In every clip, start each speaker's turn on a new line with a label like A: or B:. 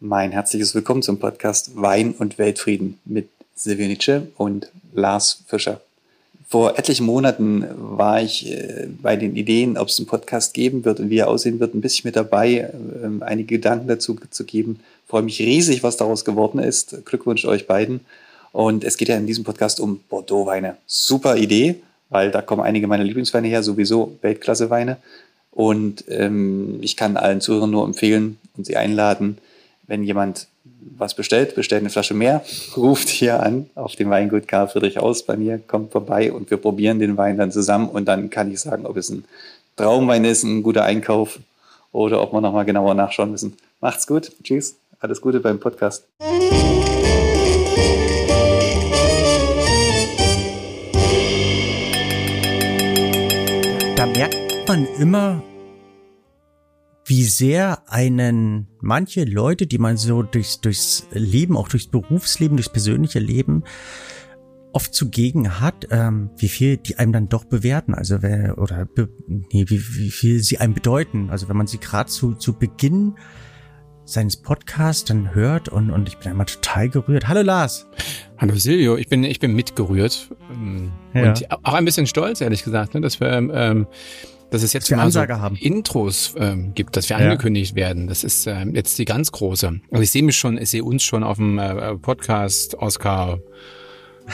A: Mein herzliches Willkommen zum Podcast Wein und Weltfrieden mit Silvia Nietzsche und Lars Fischer. Vor etlichen Monaten war ich äh, bei den Ideen, ob es einen Podcast geben wird und wie er aussehen wird, ein bisschen mit dabei, ähm, einige Gedanken dazu zu geben. Ich freue mich riesig, was daraus geworden ist. Glückwunsch euch beiden. Und es geht ja in diesem Podcast um Bordeaux-Weine. Super Idee, weil da kommen einige meiner Lieblingsweine her, sowieso Weltklasse-Weine. Und ähm, ich kann allen Zuhörern nur empfehlen und sie einladen, wenn jemand was bestellt, bestellt eine Flasche mehr, ruft hier an auf dem Weingut Karl Friedrich aus bei mir, kommt vorbei und wir probieren den Wein dann zusammen und dann kann ich sagen, ob es ein Traumwein ist, ein guter Einkauf oder ob wir nochmal genauer nachschauen müssen. Macht's gut, tschüss, alles Gute beim Podcast.
B: Da merkt man immer, wie sehr einen manche Leute, die man so durchs, durchs Leben, auch durchs Berufsleben, durchs persönliche Leben oft zugegen hat, ähm, wie viel die einem dann doch bewerten, also wer, oder be, nee, wie, wie viel sie einem bedeuten. Also wenn man sie gerade zu, zu Beginn seines Podcasts dann hört und, und ich bin einmal total gerührt. Hallo Lars.
C: Hallo Silvio, ich bin, ich bin mitgerührt ähm, ja. und auch ein bisschen stolz, ehrlich gesagt, ne, dass wir ähm, dass es jetzt mal so haben. Intros ähm, gibt, dass wir ja. angekündigt werden. Das ist ähm, jetzt die ganz große. Also ich sehe mich schon, ich sehe uns schon auf dem äh, Podcast Oscar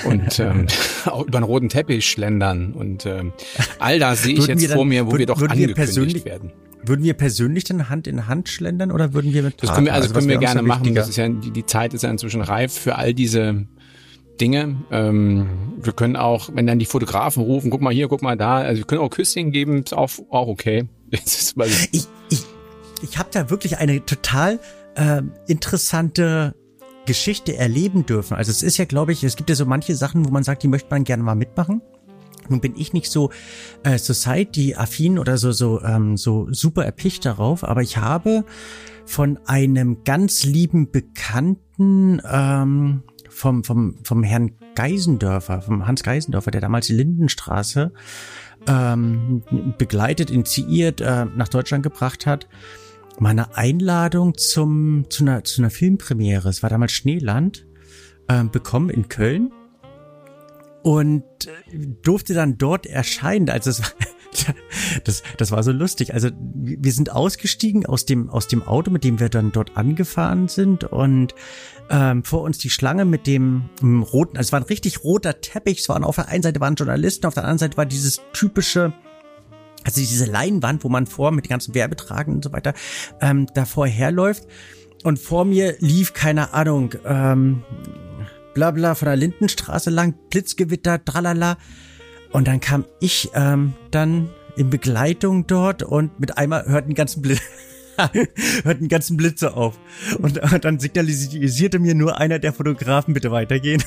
C: und ähm, auch über den roten Teppich schlendern und ähm, all das sehe ich jetzt dann, vor mir, wo würd, wir doch angekündigt werden.
B: Würden wir persönlich dann Hand in Hand schlendern oder würden wir mit?
C: Das können wir, also, also können wir gerne machen. Das ist ja, die, die Zeit ist ja inzwischen reif für all diese Dinge. Ähm, wir können auch, wenn dann die Fotografen rufen, guck mal hier, guck mal da, also wir können auch Küsschen geben, ist auch, auch okay.
B: ich ich, ich habe da wirklich eine total äh, interessante Geschichte erleben dürfen. Also es ist ja, glaube ich, es gibt ja so manche Sachen, wo man sagt, die möchte man gerne mal mitmachen. Nun bin ich nicht so äh, Society-affin oder so so ähm, so super erpicht darauf, aber ich habe von einem ganz lieben Bekannten ähm, vom, vom, vom Herrn Geisendörfer, vom Hans Geisendörfer, der damals die Lindenstraße ähm, begleitet, initiiert, äh, nach Deutschland gebracht hat, meine Einladung zum, zu, einer, zu einer Filmpremiere, es war damals Schneeland, äh, bekommen in Köln und durfte dann dort erscheinen. Also es war, das, das war so lustig. Also wir sind ausgestiegen aus dem, aus dem Auto, mit dem wir dann dort angefahren sind und ähm, vor uns die Schlange mit dem, roten, also es war ein richtig roter Teppich. Es waren auf der einen Seite waren Journalisten, auf der anderen Seite war dieses typische, also diese Leinwand, wo man vor mit den ganzen Werbetragen und so weiter ähm, davor herläuft. Und vor mir lief, keine Ahnung, ähm, bla bla von der Lindenstraße lang, Blitzgewitter, tralala. Und dann kam ich ähm, dann in Begleitung dort und mit einmal hörten die ganzen Blitze. hörten ganzen Blitze auf. Und dann signalisierte mir nur einer der Fotografen, bitte weitergehen.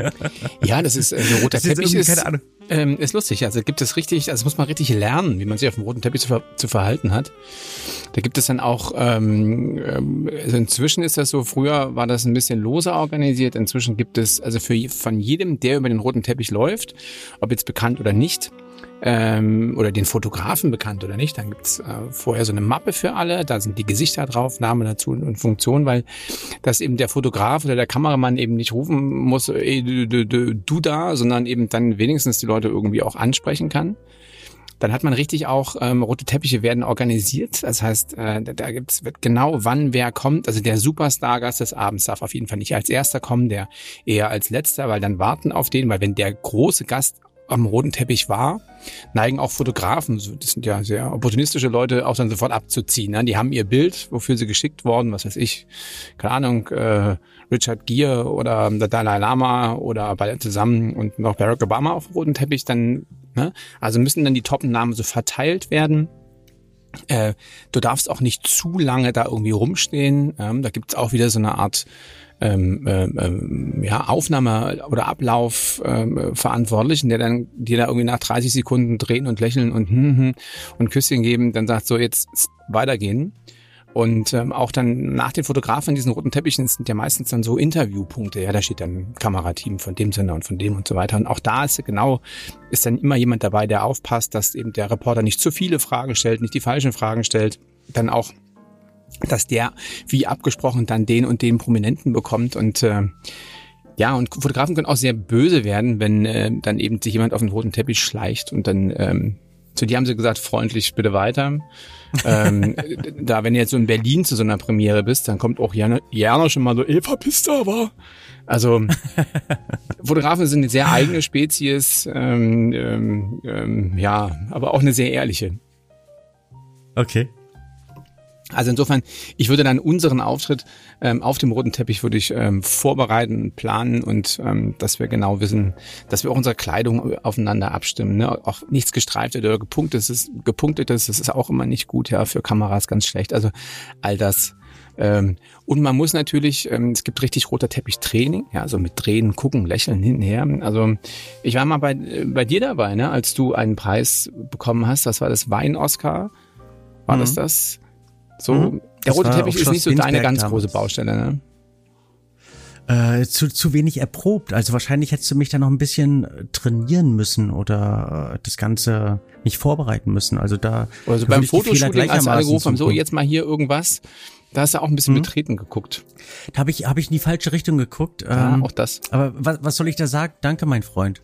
C: ja, das ist äh, ein roter Teppich. Ist, keine Ahnung. Ähm, ist lustig. Also gibt es richtig, also muss man richtig lernen, wie man sich auf dem roten Teppich zu, ver zu verhalten hat. Da gibt es dann auch, ähm, ähm, also inzwischen ist das so, früher war das ein bisschen loser organisiert. Inzwischen gibt es, also für von jedem, der über den roten Teppich läuft, ob jetzt bekannt oder nicht, ähm, oder den Fotografen bekannt oder nicht. Dann gibt's äh, vorher so eine Mappe für alle, da sind die Gesichter drauf, Name dazu und Funktion, weil das eben der Fotograf oder der Kameramann eben nicht rufen muss, ey, du, du, du, du da, sondern eben dann wenigstens die Leute irgendwie auch ansprechen kann. Dann hat man richtig auch, ähm, rote Teppiche werden organisiert. Das heißt, äh, da, gibt's wird genau wann wer kommt. Also der Superstar-Gast des Abends darf auf jeden Fall nicht als erster kommen, der eher als letzter, weil dann warten auf den, weil wenn der große Gast am roten Teppich war, neigen auch Fotografen, das sind ja sehr opportunistische Leute, auch dann sofort abzuziehen. Ne? Die haben ihr Bild, wofür sie geschickt worden, was weiß ich, keine Ahnung, äh, Richard Gere oder der Dalai Lama oder beide zusammen und noch Barack Obama auf dem roten Teppich, dann, ne? also müssen dann die Top-Namen so verteilt werden. Äh, du darfst auch nicht zu lange da irgendwie rumstehen. Ähm, da gibt's auch wieder so eine Art ähm, ähm, ja, Aufnahme oder Ablauf ähm, Verantwortlichen, der dann die da irgendwie nach 30 Sekunden drehen und lächeln und hm, hm, und Küsschen geben, dann sagt so jetzt weitergehen. Und ähm, auch dann nach den Fotografen in diesen roten Teppichen sind ja meistens dann so Interviewpunkte. Ja, da steht dann Kamerateam von dem Sender und von dem und so weiter. Und auch da ist genau, ist dann immer jemand dabei, der aufpasst, dass eben der Reporter nicht zu viele Fragen stellt, nicht die falschen Fragen stellt. Dann auch dass der wie abgesprochen dann den und den Prominenten bekommt und äh, ja, und Fotografen können auch sehr böse werden, wenn äh, dann eben sich jemand auf den roten Teppich schleicht und dann ähm, zu dir haben sie gesagt, freundlich bitte weiter. ähm, da, wenn du jetzt so in Berlin zu so einer Premiere bist, dann kommt auch Jana, Jana schon mal so, Eva Pista war. Also Fotografen sind eine sehr eigene Spezies, ähm, ähm, ähm, ja, aber auch eine sehr ehrliche.
B: Okay.
C: Also insofern, ich würde dann unseren Auftritt ähm, auf dem roten Teppich würde ich ähm, vorbereiten, planen und ähm, dass wir genau wissen, dass wir auch unsere Kleidung aufeinander abstimmen. Ne? Auch nichts gestreiftes oder gepunktetes, gepunktetes, das ist auch immer nicht gut, ja, für Kameras ganz schlecht. Also all das. Ähm, und man muss natürlich, ähm, es gibt richtig roter Teppich-Training, ja, also mit Drehen, Gucken, Lächeln hinher. Also ich war mal bei, äh, bei dir dabei, ne, als du einen Preis bekommen hast, das war das Wein-Oscar, war mhm. das das? So, mhm. der rote Teppich ist nicht so deine ganz damals. große Baustelle, ne?
B: Äh, zu, zu wenig erprobt. Also wahrscheinlich hättest du mich da noch ein bisschen äh, trainieren müssen oder äh, das Ganze nicht vorbereiten müssen. Also da.
C: Also beim Fotoshooting, als alle gerufen haben, so jetzt mal hier irgendwas, da hast du auch ein bisschen mhm. betreten geguckt.
B: Da habe ich, hab ich in die falsche Richtung geguckt.
C: Ja, ähm, auch das.
B: Aber was, was soll ich da sagen? Danke, mein Freund.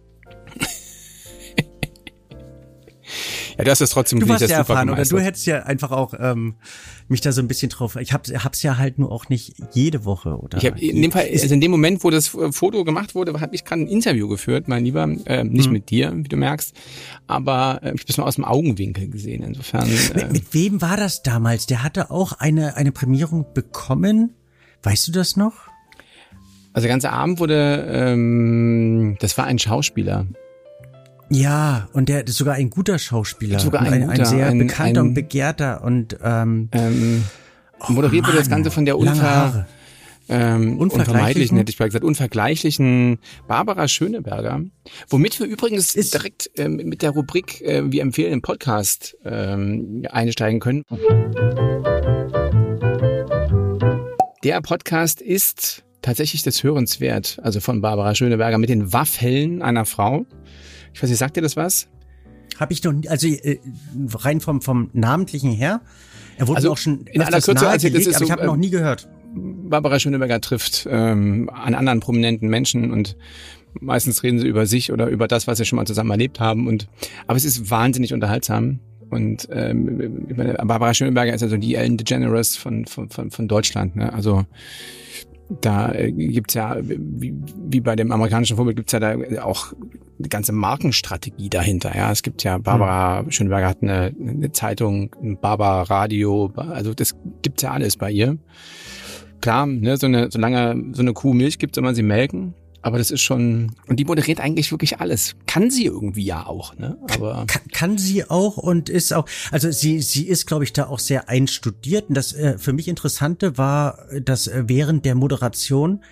C: Ja, das ist trotzdem
B: Du warst ja erfahren, oder du hättest ja einfach auch ähm, mich da so ein bisschen drauf. Ich hab, hab's ja halt nur auch nicht jede Woche oder.
C: Ich hab, in dem Fall, also in dem Moment, wo das Foto gemacht wurde, habe ich gerade ein Interview geführt, mein Lieber, äh, nicht hm. mit dir, wie du merkst, aber äh, ich es nur aus dem Augenwinkel gesehen. Insofern.
B: Äh, mit, mit wem war das damals? Der hatte auch eine eine Prämierung bekommen. Weißt du das noch?
C: Also der ganze Abend wurde, ähm, das war ein Schauspieler.
B: Ja, und der ist sogar ein guter Schauspieler.
C: Sogar ein,
B: ein,
C: guter,
B: ein sehr ein, bekannter und begehrter und ähm, ähm,
C: oh moderiert wurde das Ganze von der Unver ähm, unvermeidlichen, hätte ich mal gesagt, unvergleichlichen Barbara Schöneberger. Womit wir übrigens ist direkt ähm, mit der Rubrik äh, Wir empfehlen im Podcast ähm, einsteigen können. Der Podcast ist tatsächlich des Hörens wert, also von Barbara Schöneberger mit den Waffeln einer Frau. Ich weiß nicht, sagt dir das was?
B: Habe ich noch, also äh, rein vom, vom Namentlichen her. Er wurde also auch schon
C: in aller Kürze erzählt,
B: gelegt, aber so, ich habe noch nie gehört.
C: Barbara Schöneberger trifft ähm, an anderen prominenten Menschen und meistens reden sie über sich oder über das, was sie schon mal zusammen erlebt haben. Und aber es ist wahnsinnig unterhaltsam. Und ähm, Barbara Schöneberger ist also die Ellen DeGeneres von, von, von, von Deutschland. Ne? Also da äh, gibt's ja, wie, wie bei dem amerikanischen Vorbild, gibt's ja da auch eine ganze Markenstrategie dahinter. Ja, es gibt ja Barbara mhm. Schönberger hat eine, eine Zeitung, ein Barbara Radio, also das gibt's ja alles bei ihr. Klar, ne, so eine, solange so eine Kuh Milch gibt, soll man sie melken. Aber das ist schon, und die moderiert eigentlich wirklich alles. Kann sie irgendwie ja auch, ne? Aber.
B: Kann, kann sie auch und ist auch, also sie, sie ist, glaube ich, da auch sehr einstudiert. Und das äh, für mich Interessante war, dass äh, während der Moderation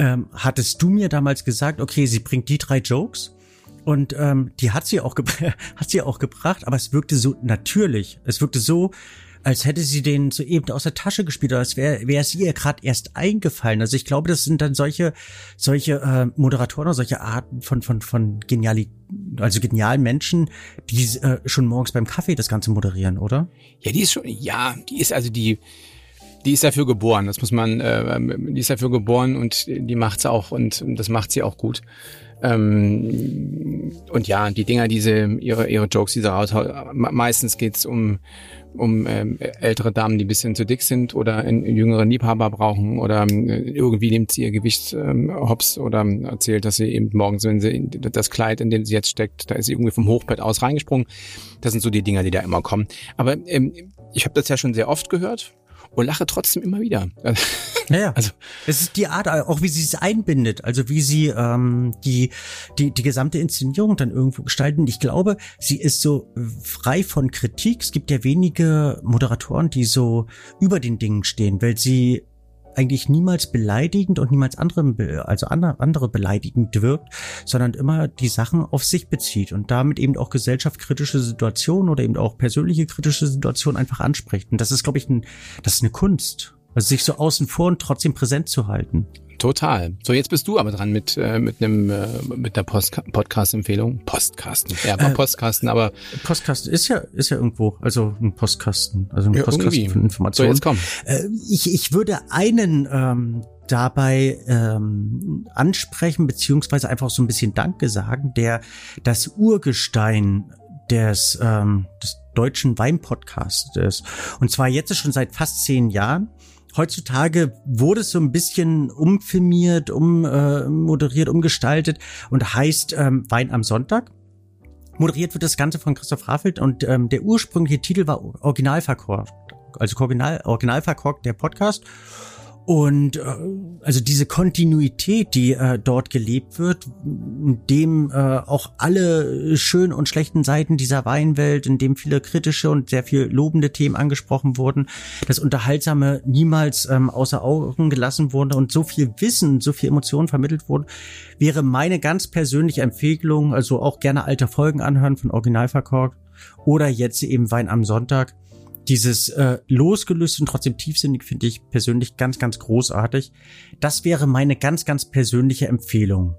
B: ähm, hattest du mir damals gesagt, okay, sie bringt die drei Jokes. Und ähm, die hat sie auch hat sie auch gebracht, aber es wirkte so natürlich. Es wirkte so, als hätte sie den soeben aus der Tasche gespielt oder als wäre wäre es ihr gerade erst eingefallen. Also ich glaube, das sind dann solche solche äh, Moderatoren oder solche Arten von von von geniali also genialen Menschen, die äh, schon morgens beim Kaffee das Ganze moderieren, oder?
C: Ja, die ist schon ja, die ist also die die ist dafür geboren, das muss man, äh, die ist dafür geboren und die macht's auch und das macht sie auch gut. Ähm, und ja, die Dinger, diese ihre ihre Jokes, diese raushaut, meistens geht's um um ähm, ältere Damen, die ein bisschen zu dick sind oder einen jüngeren Liebhaber brauchen oder äh, irgendwie nimmt sie ihr Gewicht ähm, hops oder erzählt, dass sie eben morgens, wenn sie das Kleid, in dem sie jetzt steckt, da ist sie irgendwie vom Hochbett aus reingesprungen. Das sind so die Dinger, die da immer kommen. Aber ähm, ich habe das ja schon sehr oft gehört und lache trotzdem immer wieder.
B: Ja, ja. Also es ist die Art, auch wie sie es einbindet, also wie sie ähm, die die die gesamte Inszenierung dann irgendwo gestalten. Ich glaube, sie ist so frei von Kritik. Es gibt ja wenige Moderatoren, die so über den Dingen stehen, weil sie eigentlich niemals beleidigend und niemals andere, also andere beleidigend wirkt, sondern immer die Sachen auf sich bezieht und damit eben auch gesellschaftskritische Situationen oder eben auch persönliche kritische Situationen einfach anspricht. Und das ist, glaube ich, ein, das ist eine Kunst. Also sich so außen vor und trotzdem präsent zu halten.
C: Total. So, jetzt bist du aber dran mit äh, mit einem äh, mit der Post Podcast-Empfehlung. Postkasten. Ja, war äh, Postkasten, aber
B: Postkasten ist ja ist ja irgendwo, also ein Postkasten, also ein ja, Postkasten irgendwie. von Informationen.
C: So, jetzt komm.
B: Äh, ich ich würde einen ähm, dabei ähm, ansprechen beziehungsweise einfach so ein bisschen Danke sagen, der das Urgestein des ähm, des deutschen Weinpodcasts ist. Und zwar jetzt schon seit fast zehn Jahren heutzutage wurde es so ein bisschen umfilmiert, ummoderiert, äh, umgestaltet und heißt ähm, Wein am Sonntag. Moderiert wird das Ganze von Christoph Raffelt und ähm, der ursprüngliche Titel war Originalverkorkt, also Original, Originalverkorkt der Podcast. Und äh, also diese Kontinuität, die äh, dort gelebt wird, in dem äh, auch alle schönen und schlechten Seiten dieser Weinwelt, in dem viele kritische und sehr viel lobende Themen angesprochen wurden, das Unterhaltsame niemals ähm, außer Augen gelassen wurde und so viel Wissen, so viel Emotionen vermittelt wurden, wäre meine ganz persönliche Empfehlung, also auch gerne alte Folgen anhören von Originalverkorkt oder jetzt eben Wein am Sonntag dieses äh, losgelöst und trotzdem tiefsinnig finde ich persönlich ganz, ganz großartig. Das wäre meine ganz, ganz persönliche Empfehlung.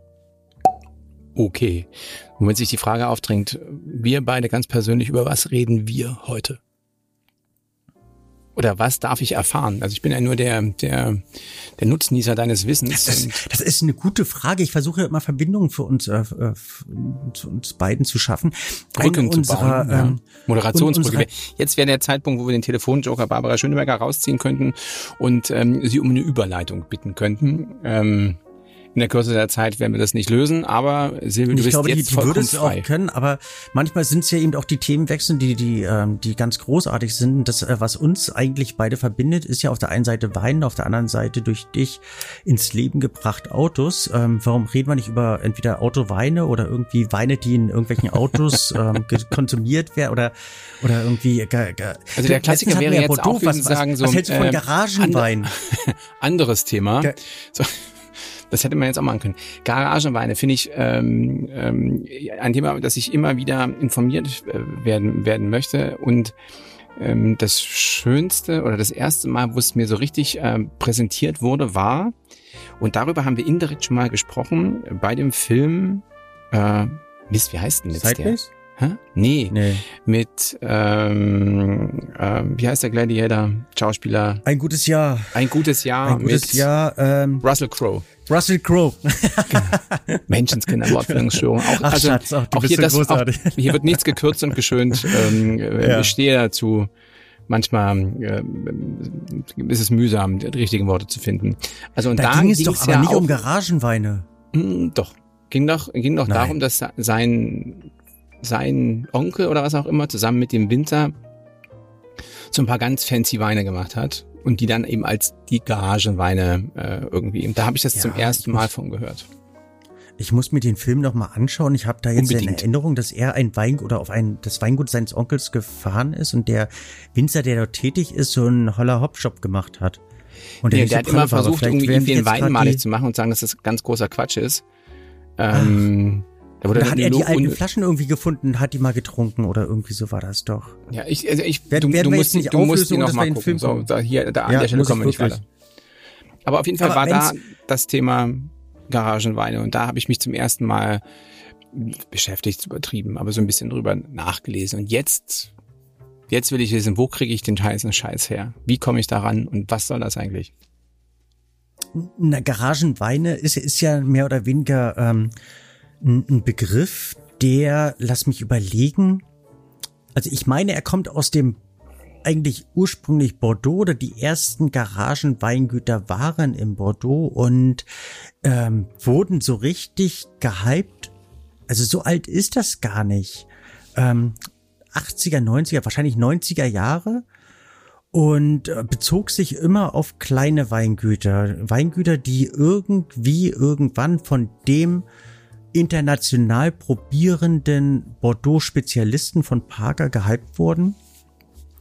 C: Okay. Und wenn sich die Frage aufdrängt, wir beide ganz persönlich, über was reden wir heute? Oder was darf ich erfahren? Also ich bin ja nur der, der, der Nutznießer deines Wissens.
B: Das, das ist eine gute Frage. Ich versuche immer Verbindungen für uns, äh, zu uns beiden zu schaffen.
C: Brücken zu bauen. Ja. Ähm, Moderationsbrücke. Jetzt wäre der Zeitpunkt, wo wir den Telefonjoker Barbara Schöneberger rausziehen könnten und ähm, sie um eine Überleitung bitten könnten. Ähm, in der Kürze der Zeit werden wir das nicht lösen, aber Silvia, du
B: ich
C: bist
B: glaube,
C: jetzt
B: die, die würde es auch können, aber manchmal sind es ja eben auch die Themenwechsel, die die ähm, die ganz großartig sind. Das, äh, was uns eigentlich beide verbindet, ist ja auf der einen Seite Wein, auf der anderen Seite durch dich ins Leben gebracht Autos. Ähm, warum reden wir nicht über entweder Autoweine oder irgendwie Weine, die in irgendwelchen Autos ähm, konsumiert werden oder oder irgendwie. Äh,
C: also der Klassiker wäre jetzt Bordeaux, auch, was, sagen so.
B: Was hältst du von äh, Garagenwein?
C: anderes Thema. So. Das hätte man jetzt auch machen können. Garagenweine finde ich ähm, ähm, ein Thema, das ich immer wieder informiert äh, werden, werden möchte. Und ähm, das Schönste oder das erste Mal, wo es mir so richtig äh, präsentiert wurde, war, und darüber haben wir indirekt schon mal gesprochen, bei dem Film, äh, Mist, wie heißt denn jetzt
B: Sideways?
C: der? Hä? Nee. nee. Mit, ähm, äh, wie heißt der Gladiator? Schauspieler.
B: Ein gutes Jahr.
C: Ein gutes Jahr.
B: Ein gutes mit Jahr.
C: Ähm, Russell Crowe.
B: Russell Crowe.
C: genau. Menschenskinder, Wortfindungsstörung. Auch,
B: Ach, also, Schatz, auch, auch hier, das, auch,
C: hier wird nichts gekürzt und geschönt. Ähm, ja. Ich stehe dazu. Manchmal äh, ist es mühsam, die richtigen Worte zu finden. Also und
B: da, da ging es doch aber ja nicht auch, um Garagenweine.
C: Mh, hm, doch. Ging doch, ging doch darum, dass sein, sein Onkel oder was auch immer zusammen mit dem Winter so ein paar ganz fancy Weine gemacht hat und die dann eben als die Garagenweine äh, irgendwie. Da habe ich das ja, zum ersten Mal von gehört.
B: Ich muss mir den Film noch mal anschauen. Ich habe da jetzt Unbedingt. in Erinnerung, dass er ein Weingut oder auf ein das Weingut seines Onkels gefahren ist und der Winzer, der dort tätig ist, so einen Holler Hop Shop gemacht hat.
C: Und der, nee, der hat immer versucht, irgendwie, den Wein malig zu machen und sagen, dass das ganz großer Quatsch ist. Ähm,
B: da, da hat er die alten Flaschen irgendwie gefunden, hat die mal getrunken oder irgendwie so war das doch.
C: Ja, ich, also ich, werden, du, werden du musst, nicht du musst die noch mal gucken. Film so, da hier, da an ja, der Stelle kommen wir nicht weiter. Aber auf jeden Fall Aber war da das Thema Garagenweine und da habe ich mich zum ersten Mal beschäftigt, übertrieben, aber so ein bisschen drüber nachgelesen. Und jetzt, jetzt will ich wissen, wo kriege ich den heißen Scheiß her? Wie komme ich daran und was soll das eigentlich?
B: Na, Garagenweine ist, ist ja mehr oder weniger ähm, ein Begriff, der, lass mich überlegen, also ich meine, er kommt aus dem eigentlich ursprünglich Bordeaux oder die ersten Garagenweingüter waren in Bordeaux und ähm, wurden so richtig gehypt. Also so alt ist das gar nicht. Ähm, 80er, 90er, wahrscheinlich 90er Jahre und äh, bezog sich immer auf kleine Weingüter. Weingüter, die irgendwie irgendwann von dem international probierenden Bordeaux-Spezialisten von Parker gehypt wurden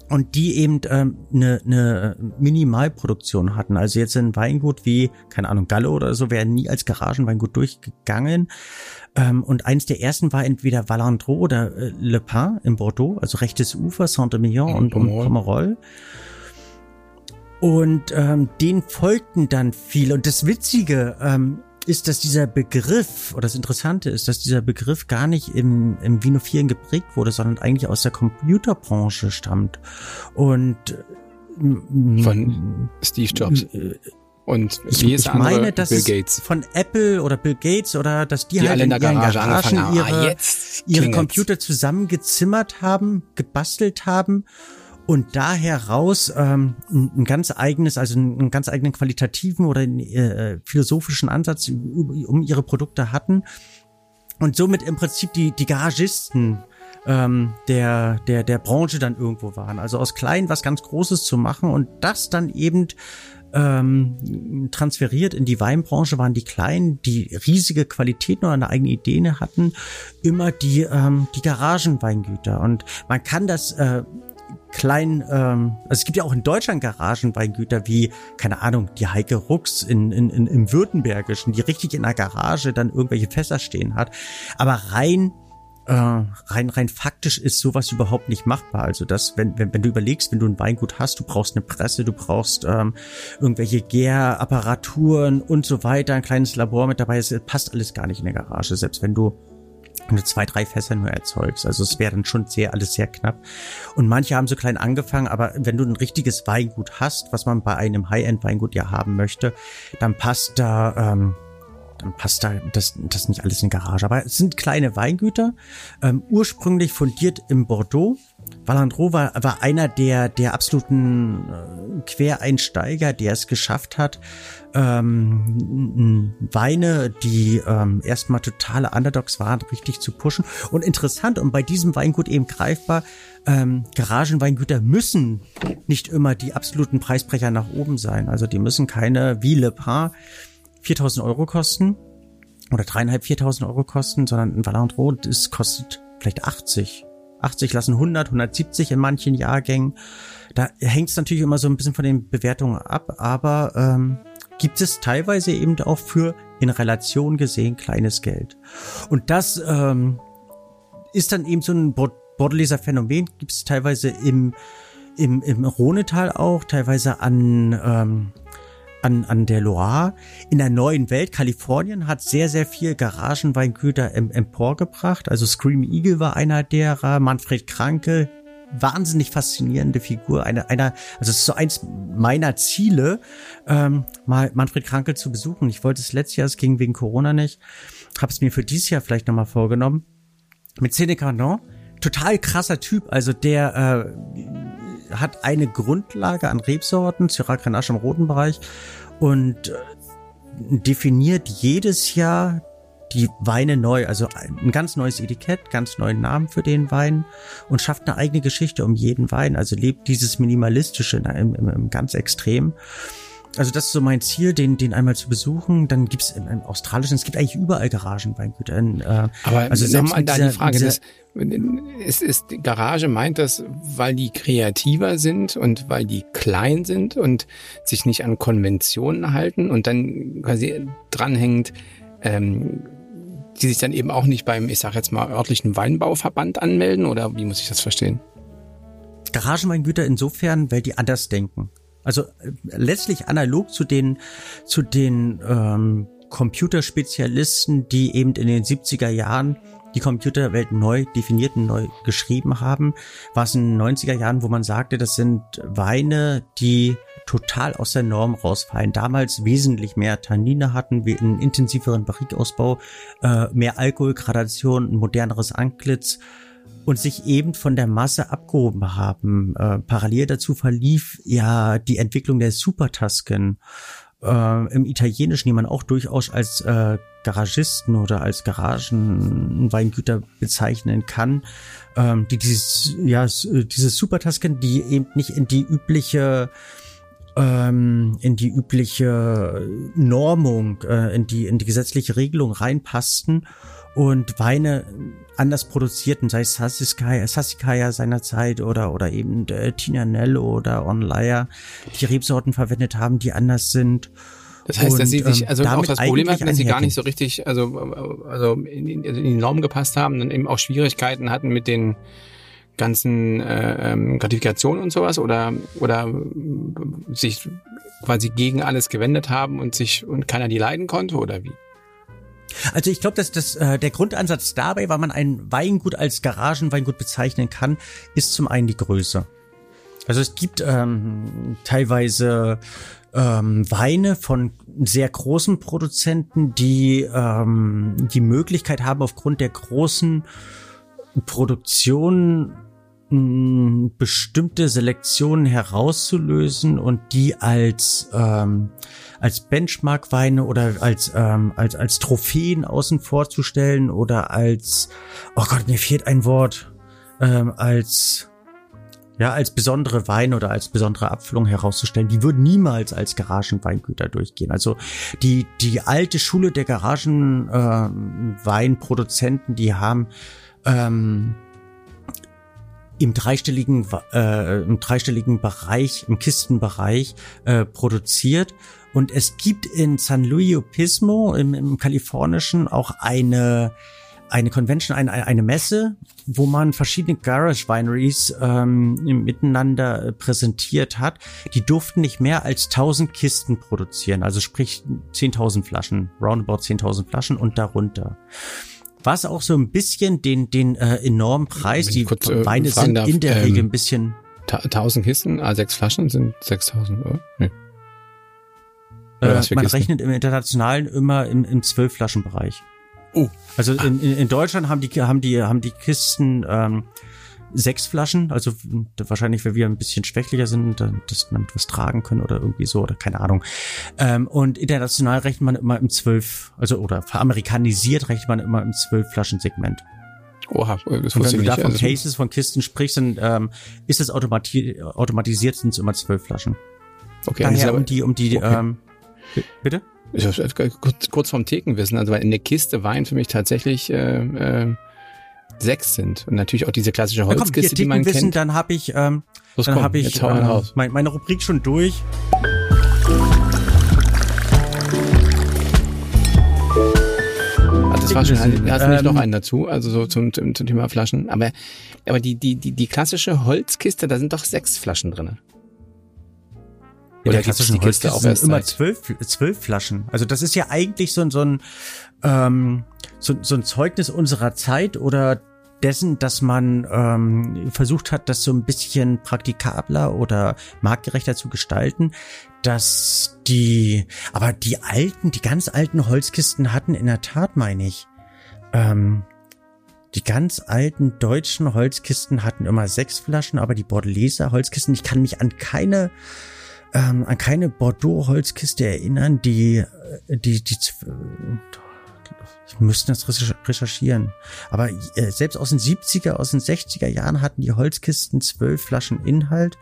B: und die eben ähm, eine, eine Minimalproduktion hatten. Also jetzt ein Weingut wie, keine Ahnung, Galle oder so, wäre nie als Garagenweingut durchgegangen. Ähm, und eins der ersten war entweder Valandro oder äh, Le Pin in Bordeaux, also rechtes Ufer, Saint-Emilion und, und Pomerol. Und ähm, den folgten dann viele. Und das Witzige ähm, ist, dass dieser Begriff, oder das Interessante ist, dass dieser Begriff gar nicht im, im Vinophilen geprägt wurde, sondern eigentlich aus der Computerbranche stammt. Und
C: von Steve Jobs. Und
B: ich, wie ist ich meine, dass Bill Gates. von Apple oder Bill Gates oder dass die, die halt in, in ihren Garagen ihre, ah, ihre Computer zusammengezimmert haben, gebastelt haben und daher raus ähm, ein ganz eigenes, also einen ganz eigenen qualitativen oder äh, philosophischen Ansatz um ihre Produkte hatten und somit im Prinzip die die Garagisten ähm, der der der Branche dann irgendwo waren. Also aus klein was ganz Großes zu machen und das dann eben ähm, transferiert in die Weinbranche waren die Kleinen, die riesige Qualität nur eine eigene Idee hatten, immer die ähm, die Garagenweingüter und man kann das äh, kleinen, ähm, also es gibt ja auch in Deutschland Garagenweingüter wie, keine Ahnung, die Heike Rucks in, in, in, im Württembergischen, die richtig in der Garage dann irgendwelche Fässer stehen hat. Aber rein äh, rein rein faktisch ist sowas überhaupt nicht machbar. Also das, wenn, wenn, wenn du überlegst, wenn du ein Weingut hast, du brauchst eine Presse, du brauchst ähm, irgendwelche Gärapparaturen und so weiter, ein kleines Labor mit dabei, es passt alles gar nicht in der Garage, selbst wenn du nur zwei, drei Fässer nur erzeugst. Also es wäre dann schon sehr, alles sehr knapp. Und manche haben so klein angefangen, aber wenn du ein richtiges Weingut hast, was man bei einem High-End-Weingut ja haben möchte, dann passt da, ähm, dann passt da das, das nicht alles in die Garage. Aber es sind kleine Weingüter, ähm, ursprünglich fundiert im Bordeaux Valandro war, war einer der, der absoluten äh, Quereinsteiger, der es geschafft hat, ähm, Weine, die ähm, erstmal totale Underdogs waren, richtig zu pushen. Und interessant und bei diesem Weingut eben greifbar, ähm, Garagenweingüter müssen nicht immer die absoluten Preisbrecher nach oben sein. Also die müssen keine wie Le Pen 4000 Euro kosten oder dreieinhalb, 4000 Euro kosten, sondern ein Valandro, das kostet vielleicht 80 80 lassen 100, 170 in manchen Jahrgängen. Da hängt es natürlich immer so ein bisschen von den Bewertungen ab, aber ähm, gibt es teilweise eben auch für in Relation gesehen kleines Geld. Und das ähm, ist dann eben so ein Bordeleser Phänomen, gibt es teilweise im, im, im Rhonetal auch, teilweise an ähm, an, an der Loire. In der neuen Welt, Kalifornien hat sehr, sehr viel Garagenweingüter em, emporgebracht. Also Scream Eagle war einer derer, Manfred Kranke, wahnsinnig faszinierende Figur. Einer, einer, also es ist so eins meiner Ziele, ähm, mal Manfred Kranke zu besuchen. Ich wollte es letztes Jahr, es ging wegen Corona nicht. Habe es mir für dieses Jahr vielleicht nochmal vorgenommen. Mit Seneca Non, total krasser Typ. Also der äh, hat eine Grundlage an Rebsorten, Syrah Grenache im roten Bereich und äh, definiert jedes Jahr die Weine neu, also ein ganz neues Etikett, ganz neuen Namen für den Wein und schafft eine eigene Geschichte um jeden Wein, also lebt dieses Minimalistische im, im, im ganz extrem. Also das ist so mein Ziel, den, den einmal zu besuchen. Dann gibt's in, in australischen, es gibt eigentlich überall Garagenweingüter. In,
C: äh, Aber also nochmal da dieser, die Frage, das, ist, ist Garage meint das, weil die kreativer sind und weil die klein sind und sich nicht an Konventionen halten und dann quasi dranhängt, ähm, die sich dann eben auch nicht beim, ich sag jetzt mal, örtlichen Weinbauverband anmelden oder wie muss ich das verstehen?
B: Garagenweingüter insofern, weil die anders denken. Also äh, letztlich analog zu den, zu den ähm, Computerspezialisten, die eben in den 70er Jahren die Computerwelt neu definierten, neu geschrieben haben, war es in den 90er Jahren, wo man sagte, das sind Weine, die total aus der Norm rausfallen. Damals wesentlich mehr Tannine hatten, wir einen intensiveren Barrikausbau, äh, mehr Alkoholgradation, ein moderneres Antlitz und sich eben von der Masse abgehoben haben. Äh, parallel dazu verlief ja die Entwicklung der Super Tusken äh, im Italienischen, die man auch durchaus als äh, Garagisten oder als Garagenweingüter bezeichnen kann, ähm, die dieses ja dieses Super Tusken, die eben nicht in die übliche ähm, in die übliche Normung, äh, in die in die gesetzliche Regelung reinpassten und Weine anders produzierten, sei es Sassiskaya, Sassikaya seinerzeit oder, oder eben äh, Tinanel oder Onlaya, die Rebsorten verwendet haben, die anders sind.
C: Das heißt, und, dass sie sich, ähm, also auch das Problem hatten, dass sie gar nicht so richtig, also, also in, in, in die Norm gepasst haben, dann eben auch Schwierigkeiten hatten mit den ganzen äh, ähm, Gratifikationen und sowas oder oder sich quasi gegen alles gewendet haben und sich und keiner die leiden konnte oder wie?
B: Also ich glaube, dass das äh, der Grundansatz dabei, weil man ein Weingut als Garagenweingut bezeichnen kann, ist zum einen die Größe. Also es gibt ähm, teilweise ähm, Weine von sehr großen Produzenten, die ähm, die Möglichkeit haben, aufgrund der großen Produktion mh, bestimmte Selektionen herauszulösen und die als ähm, als Benchmark-Weine oder als ähm, als als Trophäen außen vorzustellen oder als oh Gott mir fehlt ein Wort ähm, als ja, als besondere Wein oder als besondere Abfüllung herauszustellen, die würden niemals als Garagenweingüter durchgehen. Also die, die alte Schule der Garagenweinproduzenten, äh, die haben ähm, im dreistelligen, äh, im dreistelligen Bereich, im Kistenbereich äh, produziert. Und es gibt in San Luis Obispo im, im kalifornischen auch eine eine Convention, eine, eine Messe, wo man verschiedene Garage Wineries ähm, miteinander äh, präsentiert hat. Die durften nicht mehr als 1000 Kisten produzieren, also sprich 10.000 Flaschen, roundabout 10.000 Flaschen und darunter. Was auch so ein bisschen den, den äh, enormen Preis, die kurz, äh, Weine sind darf, in der ähm, Regel ein bisschen...
C: 1000 Kisten, ah, sechs Flaschen sind 6000, oder? Nee.
B: Äh, man rechnet im internationalen immer im, im 12 Flaschen Bereich. Oh. Also in, in Deutschland haben die haben die haben die Kisten ähm, sechs Flaschen, also wahrscheinlich, weil wir ein bisschen schwächlicher sind, dass man was tragen können oder irgendwie so oder keine Ahnung. Ähm, und international rechnet man immer im zwölf, also oder veramerikanisiert rechnet man immer im zwölf Flaschen Segment. Oha, das und wenn du da von also Cases, von Kisten sprichst, dann ähm, ist es automati automatisiert, sind es immer zwölf Flaschen. Okay, Daher um die, um die, okay. ähm,
C: bitte? kurz, kurz vom Thekenwissen, also in der Kiste Wein für mich tatsächlich äh, äh, sechs sind. Und natürlich auch diese klassische Holzkiste, die man kennt.
B: Dann habe ich, ähm, Los, dann habe ich äh, mein, meine Rubrik schon durch.
C: Das war schon, halt, hast du nicht noch ähm, einen dazu, also so zum, zum, zum Thema Flaschen. Aber, aber die, die, die, die klassische Holzkiste, da sind doch sechs Flaschen drinne.
B: In der klassischen Holzkiste auch erst immer zwölf, zwölf Flaschen. Also das ist ja eigentlich so, so ein ähm, so, so ein Zeugnis unserer Zeit oder dessen, dass man ähm, versucht hat, das so ein bisschen praktikabler oder marktgerechter zu gestalten, dass die, aber die alten, die ganz alten Holzkisten hatten in der Tat, meine ich, ähm, die ganz alten deutschen Holzkisten hatten immer sechs Flaschen, aber die Bordeleser Holzkisten, ich kann mich an keine ähm, an keine Bordeaux-Holzkiste erinnern, die, äh, die, die, ich müsste das recherchieren. Aber äh, selbst aus den 70er, aus den 60er Jahren hatten die Holzkisten zwölf Flaschen Inhalt.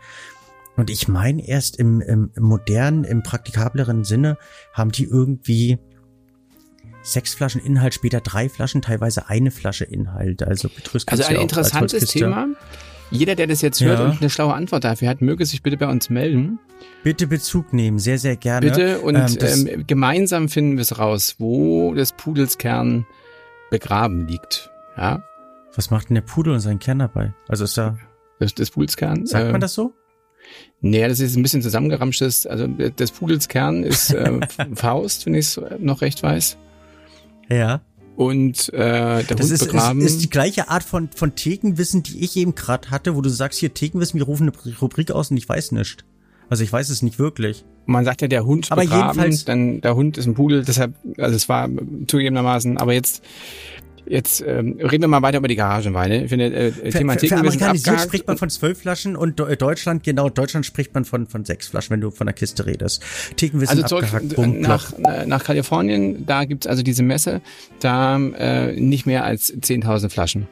B: Und ich meine, erst im, im, im modernen, im praktikableren Sinne haben die irgendwie sechs Flaschen Inhalt, später drei Flaschen, teilweise eine Flasche Inhalt. Also
C: Petrus Also ein interessantes Thema. Jeder, der das jetzt hört ja. und eine schlaue Antwort dafür hat, möge sich bitte bei uns melden.
B: Bitte Bezug nehmen, sehr, sehr gerne.
C: Bitte und ähm, ähm, gemeinsam finden wir es raus, wo des Pudels Kern begraben liegt. Ja.
B: Was macht denn der Pudel und sein Kern dabei? Also ist da.
C: Das, des Pudels Kern.
B: Sagt äh, man das so?
C: Nee, das ist ein bisschen zusammengeramschtes. Also des Pudels Kern ist äh, Faust, wenn ich es noch recht weiß.
B: Ja
C: und äh, der das Hund
B: ist,
C: begraben.
B: Das ist die gleiche Art von, von Thekenwissen, die ich eben gerade hatte, wo du sagst, hier Thekenwissen, wir rufen eine Rubrik aus und ich weiß nicht. Also ich weiß es nicht wirklich.
C: Man sagt ja, der Hund
B: aber begraben, jedenfalls,
C: dann der Hund ist ein Pudel, deshalb, also es war zugegebenermaßen, aber jetzt Jetzt ähm, reden wir mal weiter über die Garagenweine. Ich finde, äh,
B: Thema für, für Amerikanisiert spricht man von zwölf Flaschen und Deutschland, genau, Deutschland spricht man von, von sechs Flaschen, wenn du von der Kiste redest.
C: Thekenwissen also abgehackt, Punkt, nach, nach Kalifornien, da gibt's also diese Messe, da äh, nicht mehr als 10.000 Flaschen.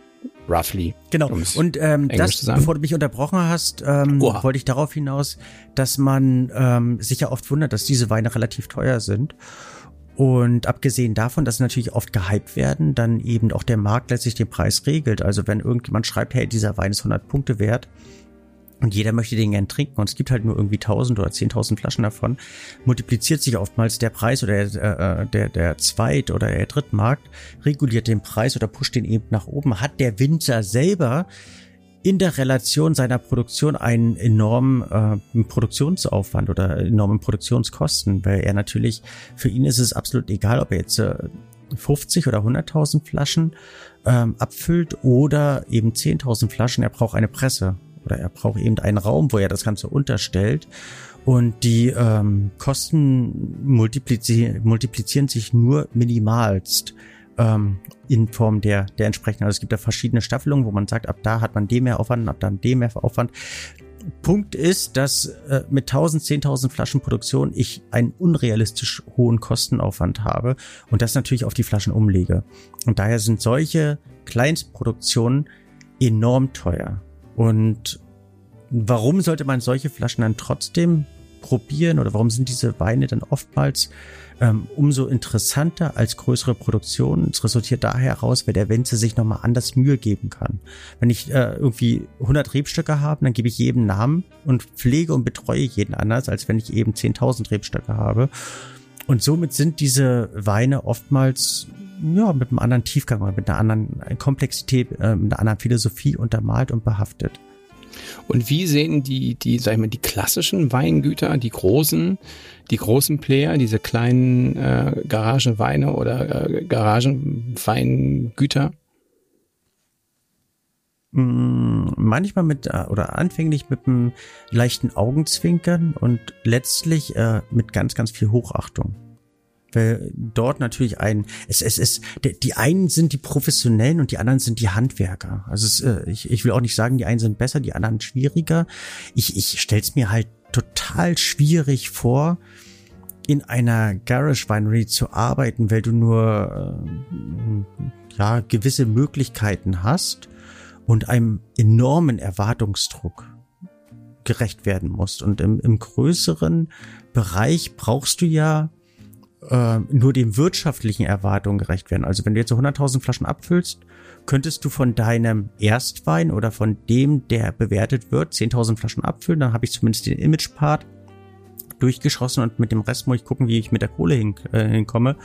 C: Roughly.
B: Genau. Und ähm, das, bevor du mich unterbrochen hast, ähm, wollte ich darauf hinaus, dass man ähm, sich ja oft wundert, dass diese Weine relativ teuer sind. Und abgesehen davon, dass sie natürlich oft gehypt werden, dann eben auch der Markt letztlich den Preis regelt. Also wenn irgendjemand schreibt, hey, dieser Wein ist 100 Punkte wert und jeder möchte den gern trinken und es gibt halt nur irgendwie 1000 oder 10.000 Flaschen davon, multipliziert sich oftmals der Preis oder der, äh, der, der Zweit- oder der Drittmarkt, reguliert den Preis oder pusht den eben nach oben. Hat der Winzer selber in der Relation seiner Produktion einen enormen äh, Produktionsaufwand oder enormen Produktionskosten, weil er natürlich, für ihn ist es absolut egal, ob er jetzt äh, 50 oder 100.000 Flaschen ähm, abfüllt oder eben 10.000 Flaschen. Er braucht eine Presse oder er braucht eben einen Raum, wo er das Ganze unterstellt. Und die ähm, Kosten multiplizieren, multiplizieren sich nur minimalst ähm, in Form der, der entsprechenden. Also es gibt da verschiedene Staffelungen, wo man sagt, ab da hat man den mehr Aufwand, ab dann den mehr Aufwand. Punkt ist, dass äh, mit 1000, 10.000 Flaschen Produktion ich einen unrealistisch hohen Kostenaufwand habe und das natürlich auf die Flaschen umlege. Und daher sind solche Kleinstproduktionen enorm teuer. Und warum sollte man solche Flaschen dann trotzdem probieren oder warum sind diese Weine dann oftmals ähm, umso interessanter als größere Produktionen. Es resultiert daher heraus, weil der Winzer sich nochmal anders Mühe geben kann. Wenn ich äh, irgendwie 100 Rebstöcke habe, dann gebe ich jedem Namen und pflege und betreue jeden anders, als wenn ich eben 10.000 Rebstöcke habe. Und somit sind diese Weine oftmals ja, mit einem anderen Tiefgang oder mit einer anderen Komplexität, äh, mit einer anderen Philosophie untermalt und behaftet.
C: Und wie sehen die, die, sag ich mal, die klassischen Weingüter, die großen, die großen Player, diese kleinen äh, Garagenweine oder äh, Garagenweingüter?
B: Mm, manchmal mit äh, oder anfänglich mit einem leichten Augenzwinkern und letztlich äh, mit ganz, ganz viel Hochachtung weil dort natürlich ein, es, es ist, die einen sind die Professionellen und die anderen sind die Handwerker. Also es, äh, ich, ich will auch nicht sagen, die einen sind besser, die anderen schwieriger. Ich, ich stell's mir halt total schwierig vor, in einer Garage Winery zu arbeiten, weil du nur äh, ja gewisse Möglichkeiten hast und einem enormen Erwartungsdruck gerecht werden musst. Und im, im größeren Bereich brauchst du ja äh, nur den wirtschaftlichen Erwartungen gerecht werden. Also wenn du jetzt so 100.000 Flaschen abfüllst, könntest du von deinem Erstwein oder von dem, der bewertet wird, 10.000 Flaschen abfüllen. Dann habe ich zumindest den Image-Part durchgeschossen und mit dem Rest muss ich gucken, wie ich mit der Kohle hin, äh, hinkomme.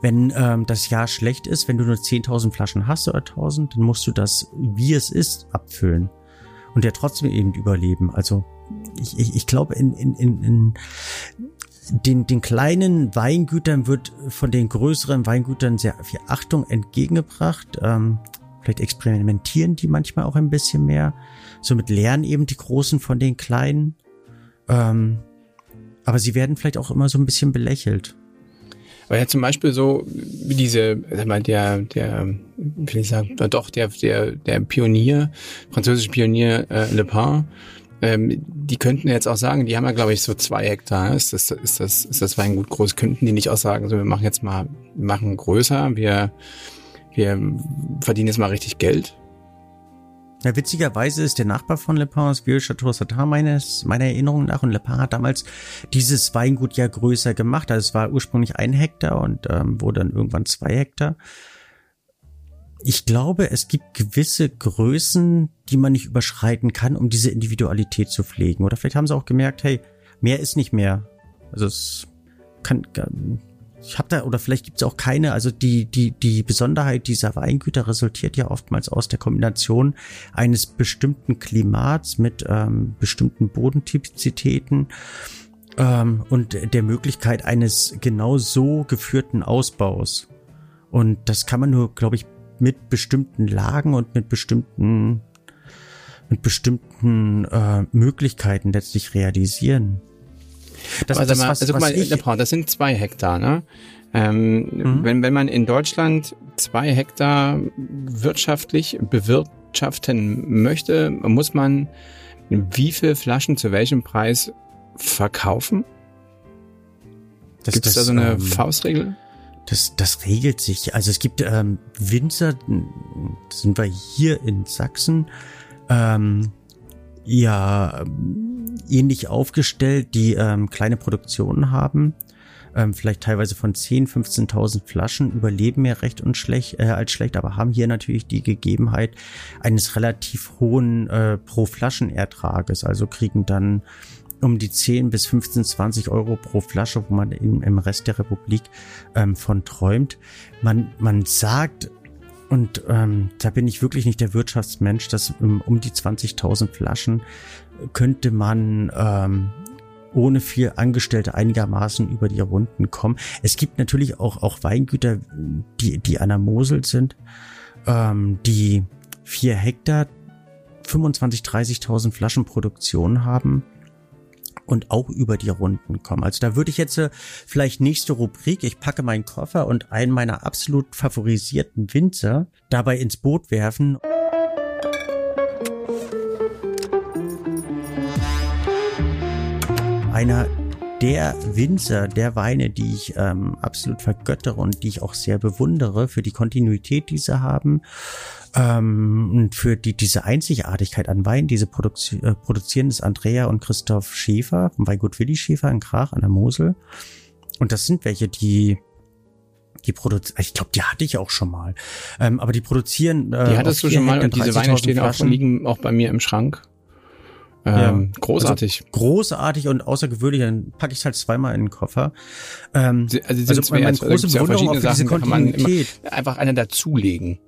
B: Wenn ähm, das Jahr schlecht ist, wenn du nur 10.000 Flaschen hast oder 1.000, dann musst du das, wie es ist, abfüllen und ja trotzdem eben überleben. Also ich, ich, ich glaube, in, in, in, in den, den kleinen Weingütern wird von den größeren Weingütern sehr viel Achtung entgegengebracht. Ähm, vielleicht experimentieren die manchmal auch ein bisschen mehr. Somit lernen eben die Großen von den Kleinen. Ähm, aber sie werden vielleicht auch immer so ein bisschen belächelt.
C: Weil ja zum Beispiel so wie diese, sag mal, der, der, will ich sagen, doch, der, der, der Pionier, französische Pionier äh, Le Pen, ähm, die könnten jetzt auch sagen, die haben ja, glaube ich, so zwei Hektar. Ist das, ist das, ist das Weingut groß? Könnten die nicht auch sagen, so, wir machen jetzt mal, machen größer, wir, wir verdienen jetzt mal richtig Geld?
B: Ja, witzigerweise ist der Nachbar von Le Pen aus Vieux Chateau Satin meines, meiner Erinnerung nach und Le Pen hat damals dieses Weingut ja größer gemacht. Also es war ursprünglich ein Hektar und ähm, wurde dann irgendwann zwei Hektar ich glaube, es gibt gewisse Größen, die man nicht überschreiten kann, um diese Individualität zu pflegen. Oder vielleicht haben sie auch gemerkt, hey, mehr ist nicht mehr. Also es kann, ich habe da, oder vielleicht gibt es auch keine, also die, die, die Besonderheit dieser Weingüter resultiert ja oftmals aus der Kombination eines bestimmten Klimats mit ähm, bestimmten Bodentypizitäten ähm, und der Möglichkeit eines genau so geführten Ausbaus. Und das kann man nur, glaube ich, mit bestimmten Lagen und mit bestimmten mit bestimmten äh, Möglichkeiten letztlich realisieren.
C: Das, also, das, mal, was, also guck mal, ich, das sind zwei Hektar, ne? Ähm, mhm. wenn, wenn man in Deutschland zwei Hektar wirtschaftlich bewirtschaften möchte, muss man wie viele Flaschen zu welchem Preis verkaufen? Gibt es da so eine ähm, Faustregel?
B: Das, das regelt sich. Also es gibt ähm, Winzer, sind wir hier in Sachsen, ähm, ja, ähnlich aufgestellt, die ähm, kleine Produktionen haben, ähm, vielleicht teilweise von 10, 15.000 Flaschen, überleben ja recht und schlecht, äh, als schlecht, aber haben hier natürlich die Gegebenheit eines relativ hohen äh, pro Flaschenertrages, also kriegen dann um die 10 bis 15, 20 Euro pro Flasche, wo man im, im Rest der Republik ähm, von träumt. Man, man sagt, Und ähm, da bin ich wirklich nicht der Wirtschaftsmensch. dass um, um die 20.000 Flaschen könnte man ähm, ohne viel Angestellte einigermaßen über die Runden kommen. Es gibt natürlich auch, auch Weingüter, die, die an der Mosel sind, ähm, die vier Hektar 25, 30.000 Flaschen Produktion haben und auch über die Runden kommen. Also da würde ich jetzt äh, vielleicht nächste Rubrik, ich packe meinen Koffer und einen meiner absolut favorisierten Winzer dabei ins Boot werfen. Einer der Winzer, der Weine, die ich ähm, absolut vergöttere und die ich auch sehr bewundere für die Kontinuität, die sie haben ähm, und für die, diese Einzigartigkeit an Wein, diese Produzi äh, produzieren ist Andrea und Christoph Schäfer vom Weingut Willi Schäfer in Krach an der Mosel. Und das sind welche, die die produzieren, ich glaube, die hatte ich auch schon mal. Ähm, aber die produzieren.
C: Äh, die hattest du schon mal und diese Weine stehen auch, liegen auch bei mir im Schrank. Ähm, ja, großartig.
B: Also großartig und außergewöhnlich, dann packe ich halt zweimal in den Koffer.
C: Ähm, sie, also, sie also sind meine, große Bewunderung auf diese Kontinuität. einfach einer dazulegen.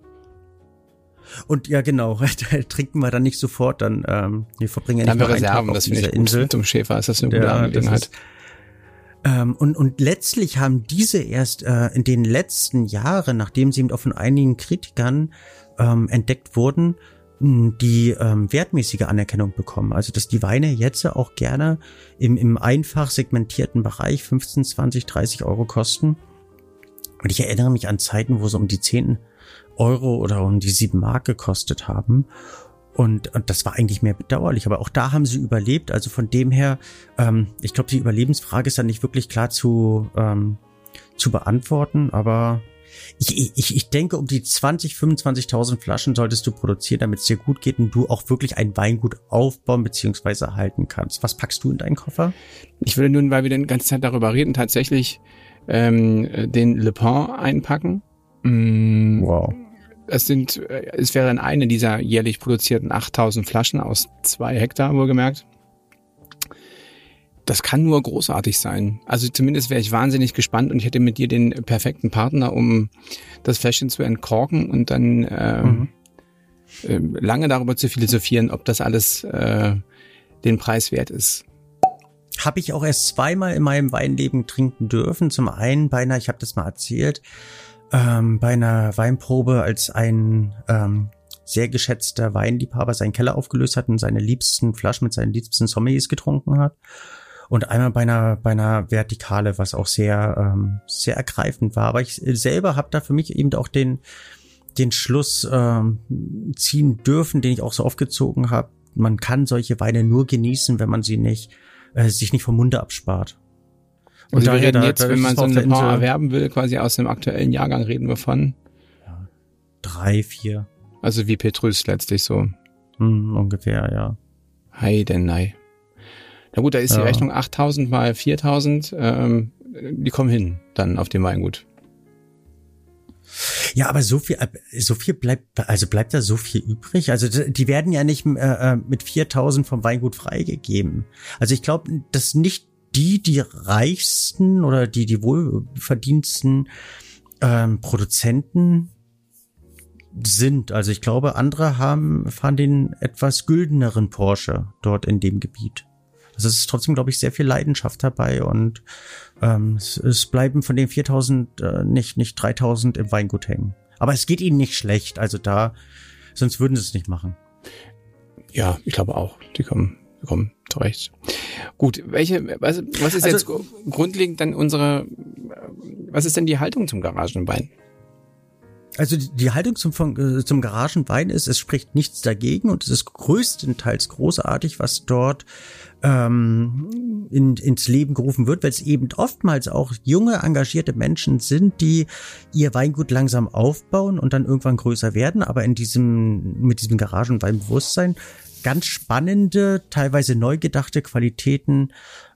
B: Und ja, genau, trinken wir dann nicht sofort, dann ähm, wir verbringen ja
C: nicht wir Reserven, das finde ich Insel. Zum Schäfer ist das eine gute ja, Angelegenheit.
B: Ähm, und, und letztlich haben diese erst äh, in den letzten Jahren, nachdem sie eben auch von einigen Kritikern ähm, entdeckt wurden, die ähm, wertmäßige Anerkennung bekommen. Also dass die Weine jetzt auch gerne im, im einfach segmentierten Bereich 15, 20, 30 Euro kosten. Und ich erinnere mich an Zeiten, wo so um die 10 Euro oder um die 7 Mark gekostet haben. Und, und das war eigentlich mehr bedauerlich. Aber auch da haben sie überlebt. Also von dem her, ähm, ich glaube, die Überlebensfrage ist dann nicht wirklich klar zu, ähm, zu beantworten. Aber ich, ich, ich denke, um die 20, 25.000 Flaschen solltest du produzieren, damit es dir gut geht und du auch wirklich ein Weingut aufbauen bzw. erhalten kannst. Was packst du in deinen Koffer?
C: Ich würde nun, weil wir die ganze Zeit darüber reden, tatsächlich ähm, den Le Pen einpacken. Mm, wow. Es sind, äh, es wäre eine dieser jährlich produzierten 8000 Flaschen aus zwei Hektar, wohlgemerkt das kann nur großartig sein. Also zumindest wäre ich wahnsinnig gespannt und ich hätte mit dir den perfekten Partner, um das Fläschchen zu entkorken und dann äh, mhm. äh, lange darüber zu philosophieren, ob das alles äh, den Preis wert ist.
B: Habe ich auch erst zweimal in meinem Weinleben trinken dürfen. Zum einen beinahe, ich habe das mal erzählt, ähm, bei einer Weinprobe, als ein ähm, sehr geschätzter Weinliebhaber seinen Keller aufgelöst hat und seine liebsten Flaschen mit seinen liebsten Sommeliers getrunken hat und einmal bei einer, bei einer Vertikale, was auch sehr, ähm, sehr ergreifend war. Aber ich selber habe da für mich eben auch den, den Schluss ähm, ziehen dürfen, den ich auch so aufgezogen habe. Man kann solche Weine nur genießen, wenn man sie nicht, äh, sich nicht vom Munde abspart.
C: Und also wir reden da, jetzt, da wenn man so ein paar erwerben will, quasi aus dem aktuellen Jahrgang reden wir von
B: ja, drei, vier.
C: Also wie Petrus letztlich so.
B: Hm, ungefähr, ja.
C: Heidenei. Na gut, da ist ja. die Rechnung 8000 mal 4000, ähm, die kommen hin dann auf dem Weingut.
B: Ja, aber so viel, so viel bleibt, also bleibt da so viel übrig. Also die werden ja nicht äh, äh mit 4000 vom Weingut freigegeben. Also ich glaube, dass nicht die, die reichsten oder die, die wohlverdiensten ähm, Produzenten sind. Also ich glaube, andere haben, fahren den etwas güldeneren Porsche dort in dem Gebiet. Also es ist trotzdem, glaube ich, sehr viel Leidenschaft dabei und ähm, es, es bleiben von den 4000 äh, nicht, nicht 3000 im Weingut hängen. Aber es geht ihnen nicht schlecht, also da, sonst würden sie es nicht machen.
C: Ja, ich glaube auch. Die kommen, die kommen zurecht. Gut, welche, was, was ist also, jetzt grundlegend dann unsere, was ist denn die Haltung zum Garagenwein?
B: Also die Haltung zum, äh, zum Garagenwein ist, es spricht nichts dagegen und es ist größtenteils großartig, was dort ähm, in, ins Leben gerufen wird, weil es eben oftmals auch junge, engagierte Menschen sind, die ihr Weingut langsam aufbauen und dann irgendwann größer werden, aber in diesem, mit diesem Garagenweinbewusstsein ganz spannende, teilweise neu gedachte Qualitäten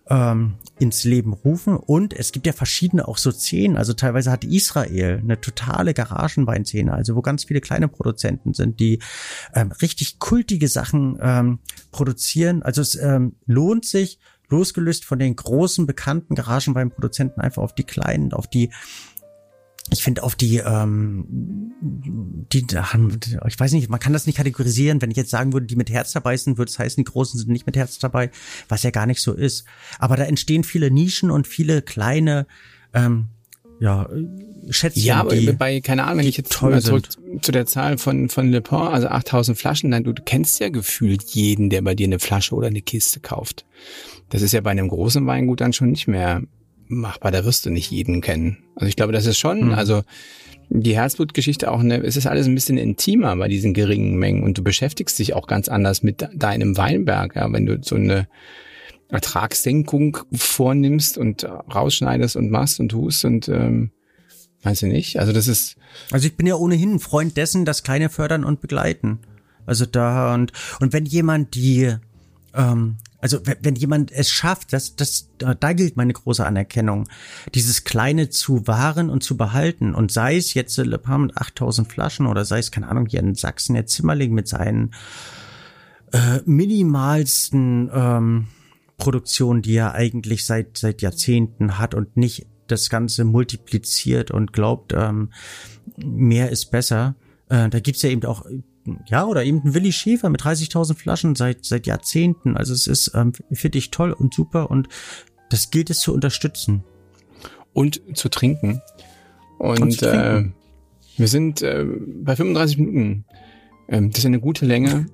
B: ähm, ins Leben rufen. Und es gibt ja verschiedene auch so Szenen. Also teilweise hat Israel eine totale Garagenweinszene, also wo ganz viele kleine Produzenten sind, die ähm, richtig kultige Sachen ähm, produzieren. Also es ähm, lohnt sich, losgelöst von den großen bekannten Garagenweinproduzenten, einfach auf die kleinen, auf die ich finde auf die, ähm, die, ich weiß nicht, man kann das nicht kategorisieren. Wenn ich jetzt sagen würde, die mit Herz dabei sind, würde es heißen, die Großen sind nicht mit Herz dabei, was ja gar nicht so ist. Aber da entstehen viele Nischen und viele kleine, ähm, ja, Schätzchen.
C: Ja, aber die, bei, keine Ahnung, wenn ich jetzt mal zurück sind. zu der Zahl von, von Le Pen, also 8000 Flaschen, dann du kennst ja gefühlt jeden, der bei dir eine Flasche oder eine Kiste kauft. Das ist ja bei einem großen Weingut dann schon nicht mehr machbar, da wirst du nicht jeden kennen. Also ich glaube, das ist schon, mhm. also die Herzblutgeschichte auch eine, es ist alles ein bisschen intimer bei diesen geringen Mengen und du beschäftigst dich auch ganz anders mit deinem Weinberg, ja, wenn du so eine Ertragssenkung vornimmst und rausschneidest und machst und tust und ähm, Meinst du nicht? Also das ist.
B: Also ich bin ja ohnehin ein Freund dessen, das Kleine fördern und begleiten. Also da und und wenn jemand die, ähm, also wenn, wenn jemand es schafft, das das da gilt meine große Anerkennung, dieses Kleine zu wahren und zu behalten und sei es jetzt Le Pen mit 8000 Flaschen oder sei es keine Ahnung hier in Sachsen der Zimmerling mit seinen äh, minimalsten ähm, Produktionen, die er eigentlich seit seit Jahrzehnten hat und nicht das Ganze multipliziert und glaubt, ähm, mehr ist besser. Äh, da gibt's ja eben auch, ja, oder eben ein Willi Schäfer mit 30.000 Flaschen seit, seit Jahrzehnten. Also es ist, ähm, finde ich toll und super und das gilt es zu unterstützen.
C: Und zu trinken. Und, und zu trinken. Äh, wir sind äh, bei 35 Minuten. Ähm, das ist eine gute Länge.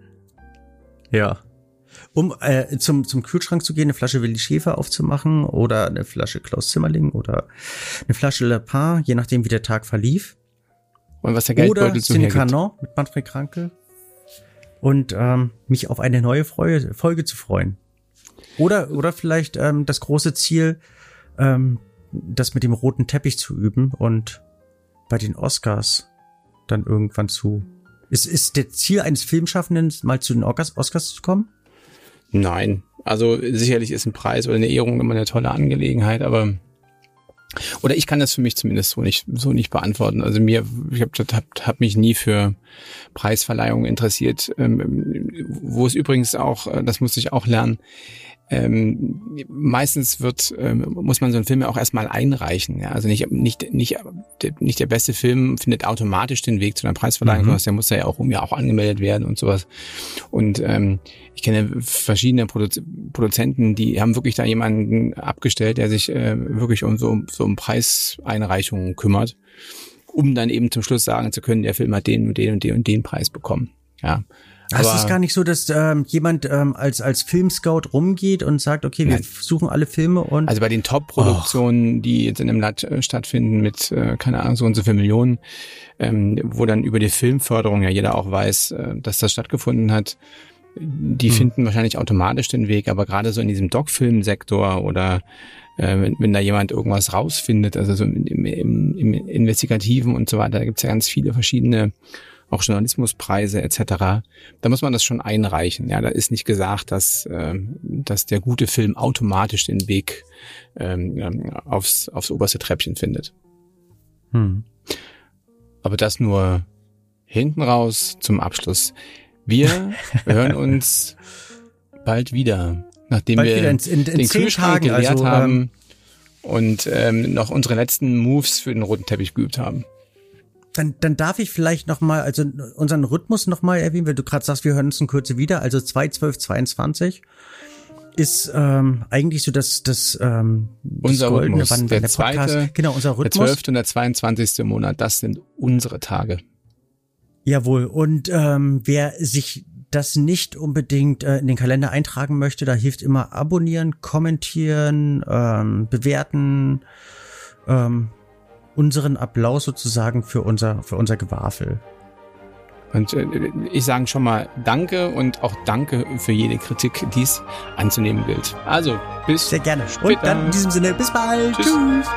B: ja um äh, zum, zum Kühlschrank zu gehen, eine Flasche Willi Schäfer aufzumachen oder eine Flasche Klaus Zimmerling oder eine Flasche Le Pen, je nachdem, wie der Tag verlief.
C: Und was der Geldbeutel oder
B: so Canon mit Manfred Kranke. Und ähm, mich auf eine neue Folge, Folge zu freuen. Oder, oder vielleicht ähm, das große Ziel, ähm, das mit dem roten Teppich zu üben und bei den Oscars dann irgendwann zu. Ist, ist der Ziel eines Filmschaffenden, mal zu den Oscars, Oscars zu kommen?
C: Nein. Also sicherlich ist ein Preis oder eine Ehrung immer eine tolle Angelegenheit, aber oder ich kann das für mich zumindest so nicht so nicht beantworten. Also mir, ich habe hab, hab mich nie für Preisverleihungen interessiert, ähm, wo es übrigens auch, äh, das musste ich auch lernen, ähm, meistens wird, ähm, muss man so einen Film ja auch erstmal einreichen. Ja? Also nicht, nicht, nicht, nicht der beste Film findet automatisch den Weg zu einer Preisverleihung, mhm. der muss ja auch, um ja auch angemeldet werden und sowas. Und ähm, ich kenne verschiedene Produ Produzenten, die haben wirklich da jemanden abgestellt, der sich äh, wirklich um so, so um Preiseinreichungen kümmert, um dann eben zum Schluss sagen zu können, der Film hat den und den und den und den Preis bekommen. Ja.
B: Das ist gar nicht so, dass ähm, jemand ähm, als als Filmscout rumgeht und sagt, okay, wir Nein. suchen alle Filme und
C: also bei den Top-Produktionen, die jetzt in einem Land äh, stattfinden mit äh, keine Ahnung so und so viel Millionen, ähm, wo dann über die Filmförderung ja jeder auch weiß, äh, dass das stattgefunden hat, die hm. finden wahrscheinlich automatisch den Weg, aber gerade so in diesem Doc-Film-Sektor oder äh, wenn, wenn da jemand irgendwas rausfindet, also so im, im, im Investigativen und so weiter, da gibt's ja ganz viele verschiedene auch Journalismuspreise etc. Da muss man das schon einreichen. Ja, da ist nicht gesagt, dass, äh, dass der gute Film automatisch den Weg ähm, aufs, aufs oberste Treppchen findet. Hm. Aber das nur hinten raus zum Abschluss. Wir hören uns bald wieder, nachdem bald wir wieder in, in, in den Kühlschrank Tagen, geleert also, haben ähm, und ähm, noch unsere letzten Moves für den roten Teppich geübt haben
B: dann, dann darf ich vielleicht noch mal, also unseren Rhythmus noch mal erwähnen, weil du gerade sagst, wir hören uns in Kürze wieder. Also 2, 12, 22 ist ähm, eigentlich so das, das, ähm,
C: unser das Goldene,
B: Rhythmus. Wann,
C: der, der zweite,
B: Podcast, genau, unser Rhythmus.
C: Der 12. und der 22. Monat, das sind unsere Tage.
B: Jawohl. Und ähm, wer sich das nicht unbedingt äh, in den Kalender eintragen möchte, da hilft immer abonnieren, kommentieren, ähm, bewerten, ähm, unseren Applaus sozusagen für unser, für unser Gewafel.
C: Und äh, ich sage schon mal Danke und auch Danke für jede Kritik, die es anzunehmen gilt. Also, bis
B: Sehr gerne. Später. Und dann in diesem Sinne, bis bald. Tschüss. Tschüss.